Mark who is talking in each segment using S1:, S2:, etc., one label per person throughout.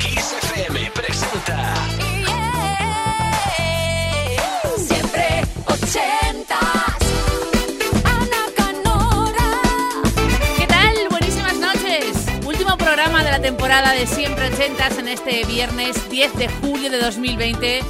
S1: Kiss FM presenta
S2: Siempre ochentas. Ana Canora.
S3: ¿Qué tal? Buenísimas noches. Último programa de la temporada de Siempre Ochentas en este viernes 10 de julio de 2020.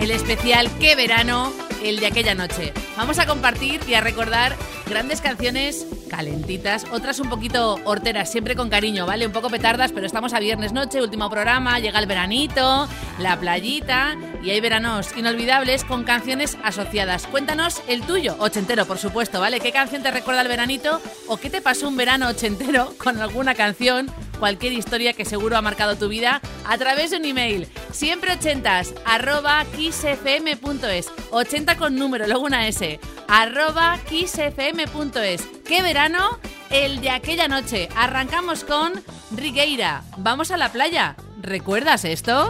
S3: El especial Qué verano, el de aquella noche. Vamos a compartir y a recordar grandes canciones calentitas, otras un poquito horteras, siempre con cariño, ¿vale? Un poco petardas, pero estamos a viernes noche, último programa, llega el veranito, la playita y hay veranos inolvidables con canciones asociadas. Cuéntanos el tuyo, ochentero, por supuesto, ¿vale? ¿Qué canción te recuerda al veranito o qué te pasó un verano ochentero con alguna canción? Cualquier historia que seguro ha marcado tu vida a través de un email. Siempre ochentas, arroba kissfm.es. 80 con número, luego una S. Arroba kissfm.es. ¿Qué verano? El de aquella noche. Arrancamos con Rigueira. Vamos a la playa. ¿Recuerdas esto?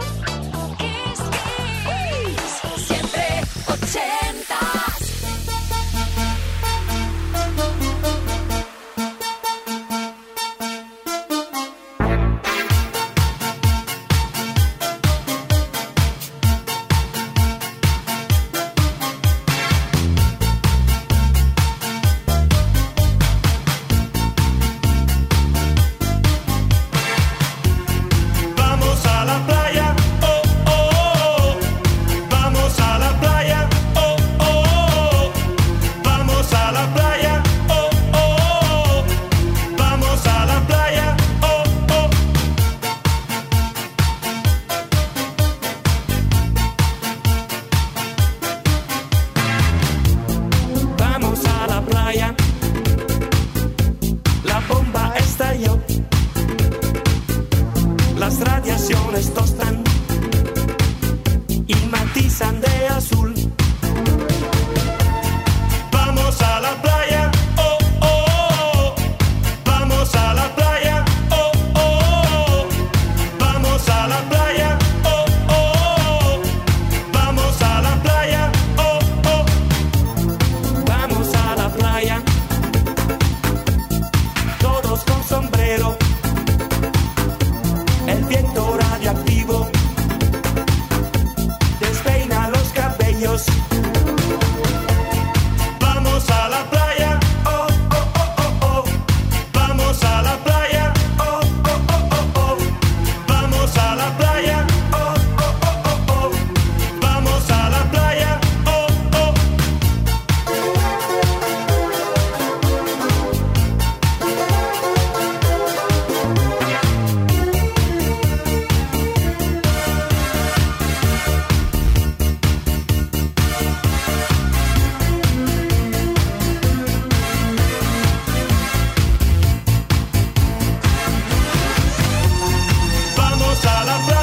S4: Vamos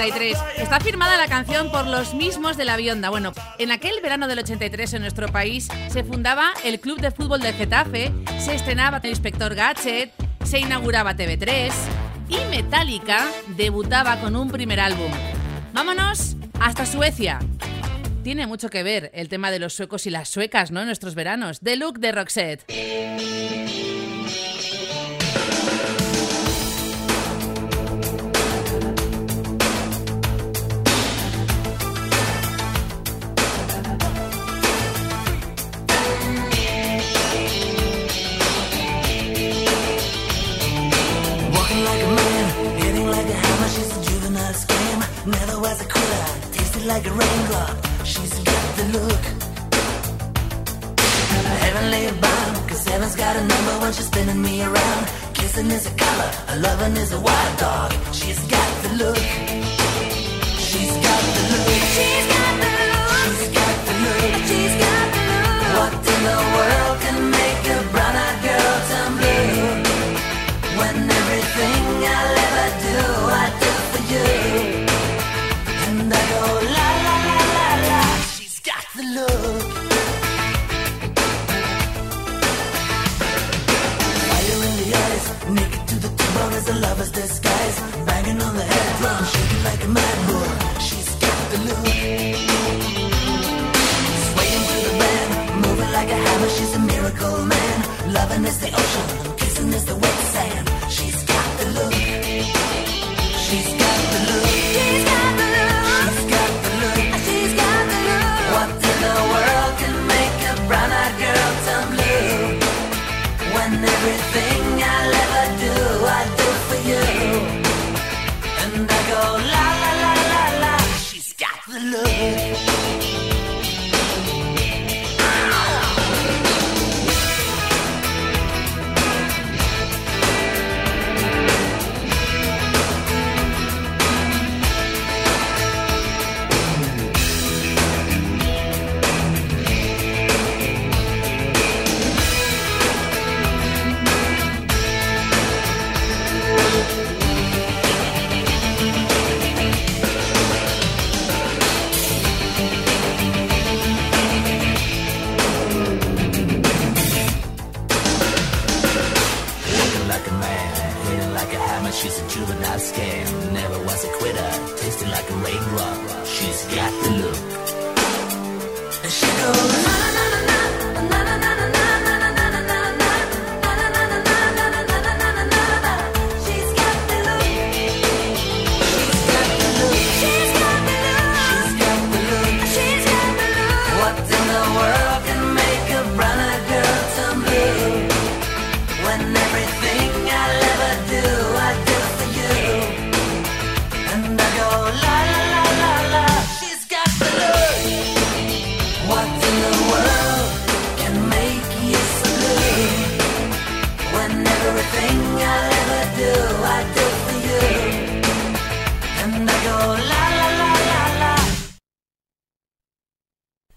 S3: Está firmada la canción por los mismos de la Bionda. Bueno, en aquel verano del 83 en nuestro país se fundaba el Club de Fútbol del Getafe, se estrenaba el Inspector Gadget, se inauguraba TV3 y Metallica debutaba con un primer álbum. Vámonos hasta Suecia. Tiene mucho que ver el tema de los suecos y las suecas, ¿no? En nuestros veranos. The Look de Roxette.
S5: Never was a quitter. tasted like a raindrop. She's got the look. Heavenly bomb, cause heaven's got a number when she's spinning me around. Kissing is a color, A loving is a wild dog. She's got the look. She's got the look.
S2: She's got the look.
S5: like a raindrop. She's got the look. And she goes.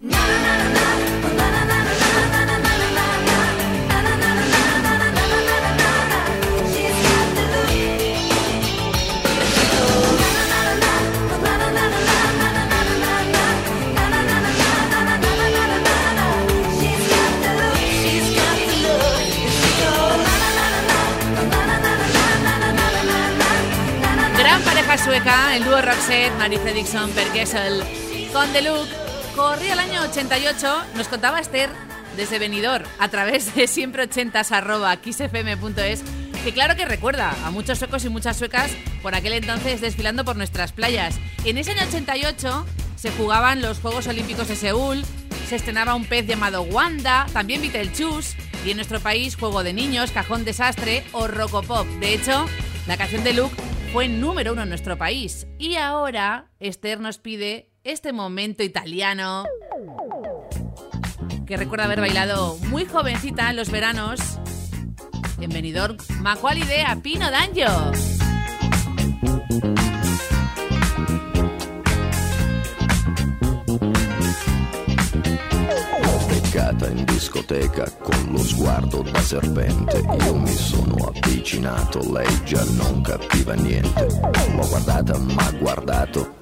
S3: Gran pareja sueca, el dúo Roxette, Marice Dixon, Perkesel, con The Look, Corría el año 88, nos contaba Esther desde Venidor a través de siempre 80 xfm.es que claro que recuerda a muchos suecos y muchas suecas por aquel entonces desfilando por nuestras playas. En ese año 88 se jugaban los Juegos Olímpicos de Seúl, se estrenaba un pez llamado Wanda, también Vitelchus y en nuestro país Juego de Niños, Cajón Desastre o Rocopop. De hecho, la canción de Luke fue número uno en nuestro país. Y ahora Esther nos pide este momento italiano que recuerda haber bailado muy jovencita en los veranos en Benidorm, Macuali Pino
S6: Danjo. In discoteca con lo sguardo da serpente, io mi sono avvicinato, lei già non capiva niente. L'ho guardata, ma guardato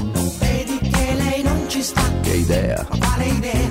S6: holiday there.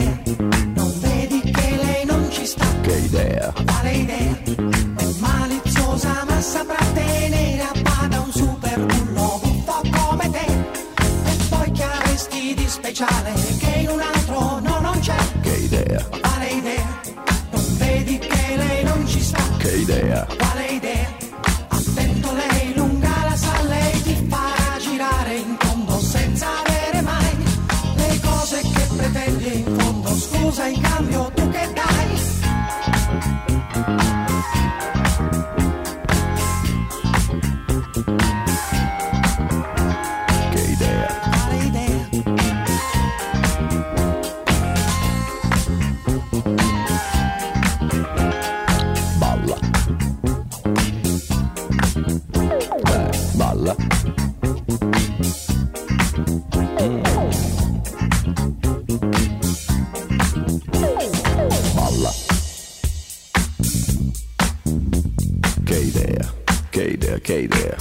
S6: Okay
S1: there.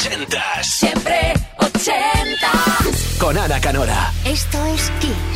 S1: Ochentas.
S2: Siempre ochentas.
S1: Con Ana Canora.
S2: Esto es Kiss.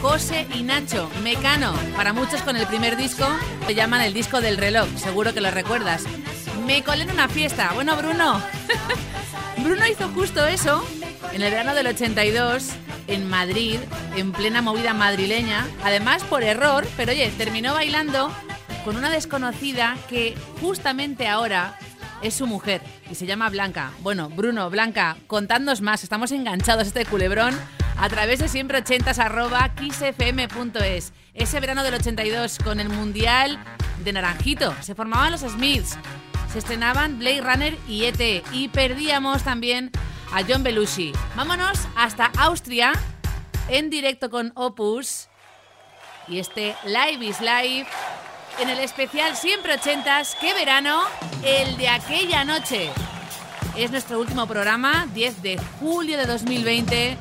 S7: José y Nacho, Mecano. Para muchos con el primer disco lo llaman el disco del reloj, seguro que lo recuerdas. Me colé en una fiesta. Bueno, Bruno. Bruno hizo justo eso en el verano del 82 en Madrid, en plena movida madrileña. Además, por error, pero oye, terminó bailando con una desconocida que justamente ahora es su mujer y se llama Blanca. Bueno, Bruno, Blanca, contadnos más. Estamos enganchados este culebrón a través de siempre ochentas arroba kissfm.es. Ese verano del 82 con el Mundial de Naranjito. Se formaban los Smiths. Se estrenaban Blade Runner y ET. Y perdíamos también a John Belushi. Vámonos hasta Austria en directo con Opus. Y este Live is Live en el especial Siempre Ochentas, qué verano, el de aquella noche. Es nuestro último programa, 10 de julio de 2020.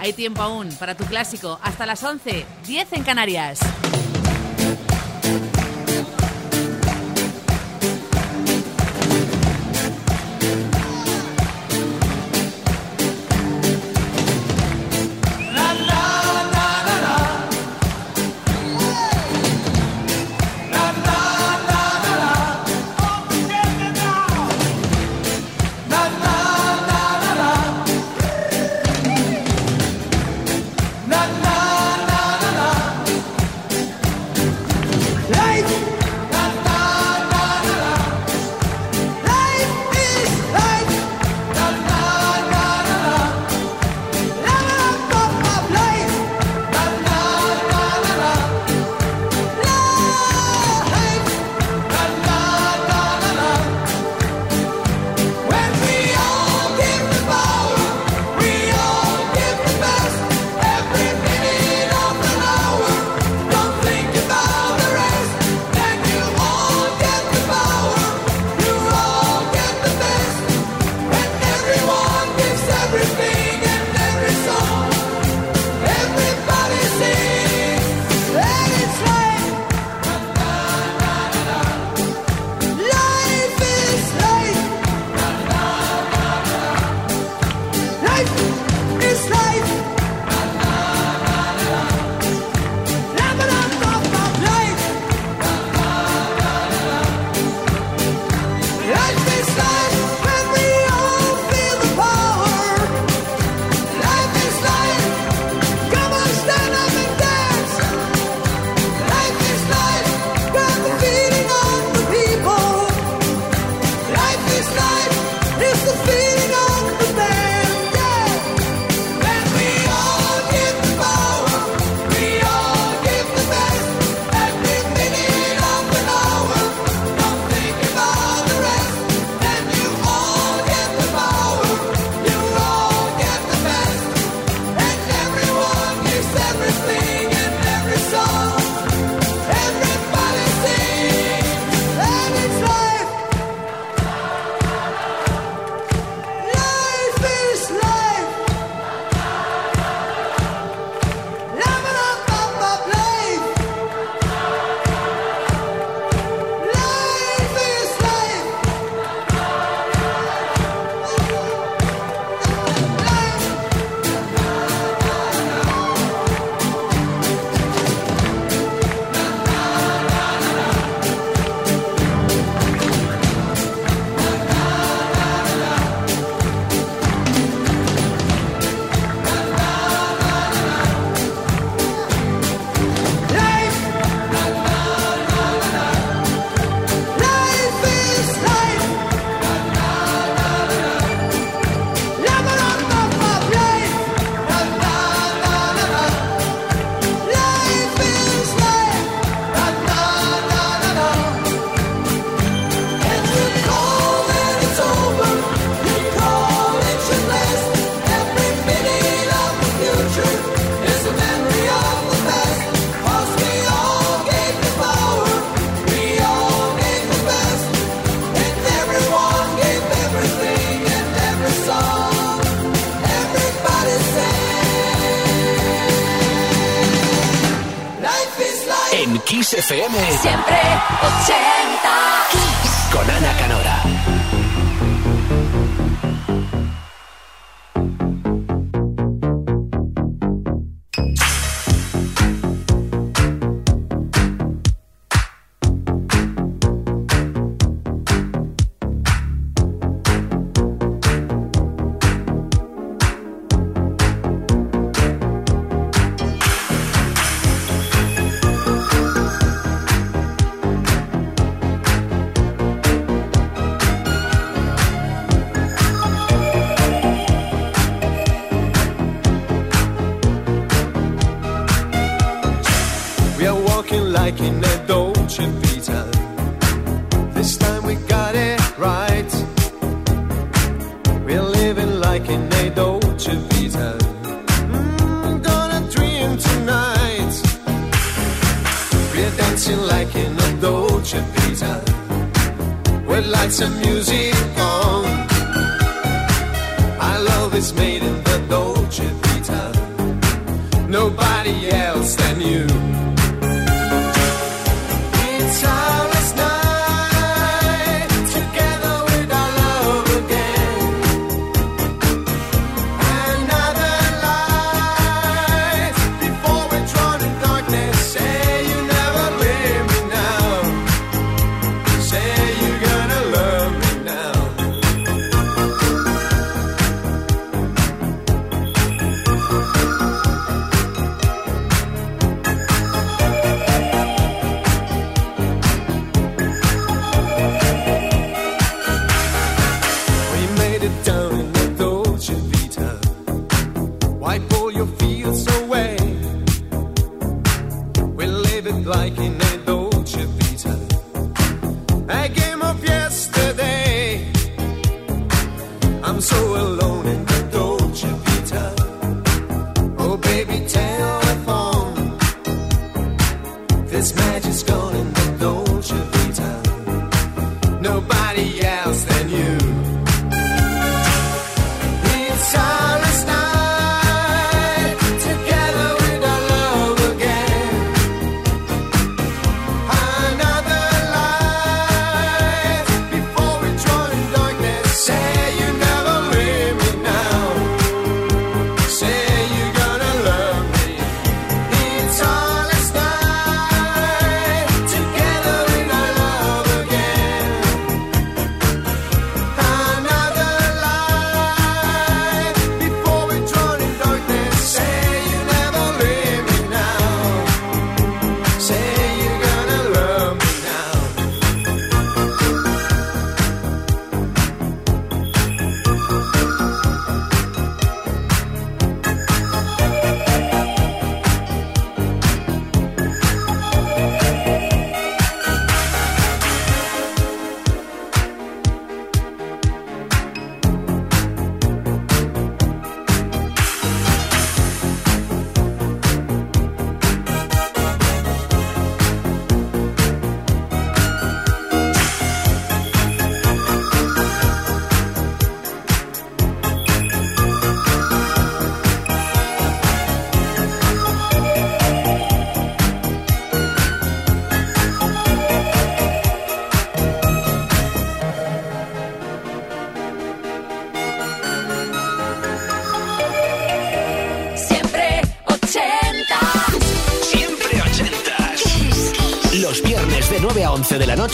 S7: Hay tiempo aún para tu clásico, hasta las 11, 10 en Canarias. dancing like in a Dolce Vita with lights and music on. Our love is made in the Dolce Vita, nobody else than you.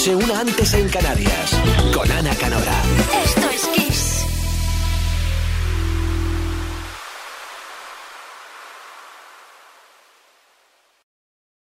S1: noche, una antes en Canarias.